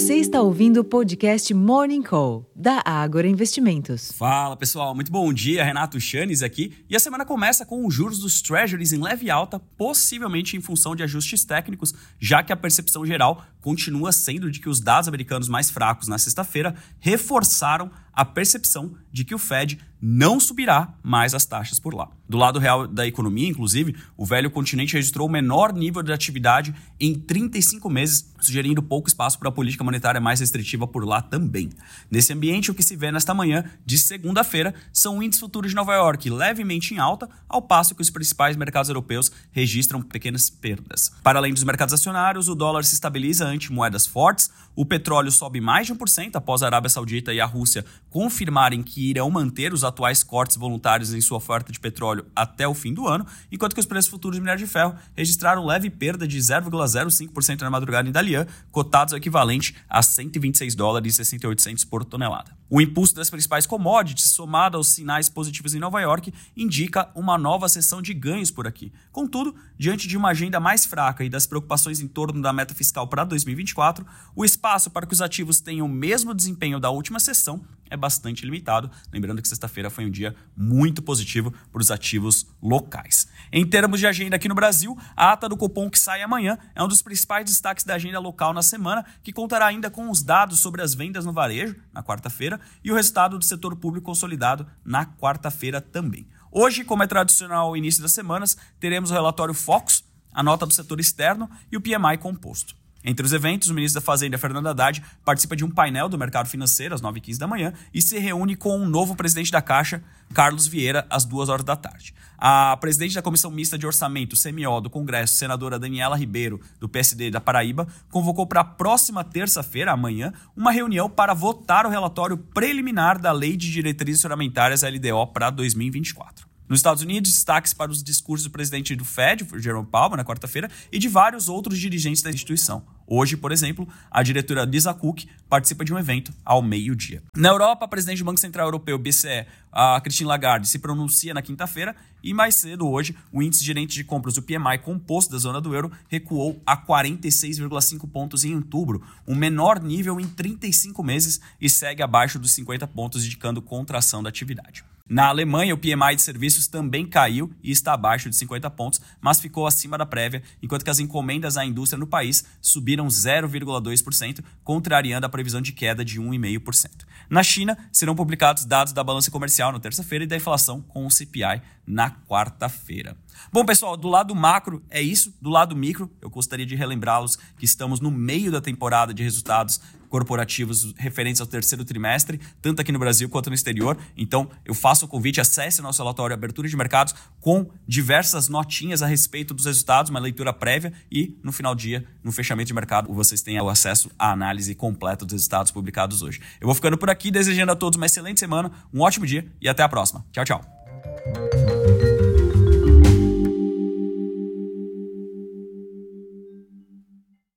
Você está ouvindo o podcast Morning Call, da Ágora Investimentos. Fala pessoal, muito bom dia. Renato Chanes aqui. E a semana começa com os juros dos Treasuries em leve alta, possivelmente em função de ajustes técnicos, já que a percepção geral continua sendo de que os dados americanos mais fracos na sexta-feira reforçaram a percepção de que o Fed não subirá mais as taxas por lá. Do lado real da economia, inclusive, o velho continente registrou o menor nível de atividade em 35 meses, sugerindo pouco espaço para a política monetária mais restritiva por lá também. Nesse ambiente, o que se vê nesta manhã de segunda-feira são índices futuros de Nova York levemente em alta, ao passo que os principais mercados europeus registram pequenas perdas. Para além dos mercados acionários, o dólar se estabiliza ante moedas fortes, o petróleo sobe mais de 1% após a Arábia Saudita e a Rússia confirmarem que irão manter os atuais cortes voluntários em sua oferta de petróleo até o fim do ano, enquanto que os preços futuros de minério de ferro registraram leve perda de 0,05% na madrugada em Dalian, cotados ao equivalente a 126 dólares e 68 por tonelada. not. O impulso das principais commodities, somado aos sinais positivos em Nova York, indica uma nova sessão de ganhos por aqui. Contudo, diante de uma agenda mais fraca e das preocupações em torno da meta fiscal para 2024, o espaço para que os ativos tenham o mesmo desempenho da última sessão é bastante limitado. Lembrando que sexta-feira foi um dia muito positivo para os ativos locais. Em termos de agenda aqui no Brasil, a ata do cupom que sai amanhã é um dos principais destaques da agenda local na semana, que contará ainda com os dados sobre as vendas no varejo, na quarta-feira, e o resultado do setor público consolidado na quarta-feira também. Hoje, como é tradicional ao início das semanas, teremos o relatório Focus, a nota do setor externo e o PMI composto. Entre os eventos, o ministro da Fazenda, Fernando Haddad, participa de um painel do mercado financeiro às 9h15 da manhã e se reúne com o novo presidente da Caixa, Carlos Vieira, às 2 horas da tarde. A presidente da Comissão Mista de Orçamento, CMO, do Congresso, senadora Daniela Ribeiro, do PSD da Paraíba, convocou para a próxima terça-feira, amanhã, uma reunião para votar o relatório preliminar da Lei de Diretrizes Orçamentárias LDO para 2024. Nos Estados Unidos, destaques para os discursos do presidente do Fed, Jerome Powell, na quarta-feira, e de vários outros dirigentes da instituição. Hoje, por exemplo, a diretora Lisa Cook participa de um evento ao meio-dia. Na Europa, a presidente do Banco Central Europeu, BCE, a Christine Lagarde, se pronuncia na quinta-feira e mais cedo hoje, o índice gerente de compras do PMI composto da zona do euro recuou a 46,5 pontos em outubro, o menor nível em 35 meses e segue abaixo dos 50 pontos, indicando contração da atividade. Na Alemanha, o PMI de serviços também caiu e está abaixo de 50 pontos, mas ficou acima da prévia, enquanto que as encomendas à indústria no país subiram 0,2%, contrariando a previsão de queda de 1,5%. Na China, serão publicados dados da balança comercial na terça-feira e da inflação com o CPI na quarta-feira. Bom, pessoal, do lado macro é isso. Do lado micro, eu gostaria de relembrá-los que estamos no meio da temporada de resultados corporativos referentes ao terceiro trimestre, tanto aqui no Brasil quanto no exterior. Então, eu faço o convite, acesse nosso relatório Abertura de Mercados com diversas notinhas a respeito dos resultados, uma leitura prévia e, no final do dia, no fechamento de mercado, vocês têm acesso à análise completa dos resultados publicados hoje. Eu vou ficando por aqui, desejando a todos uma excelente semana, um ótimo dia e até a próxima. Tchau, tchau.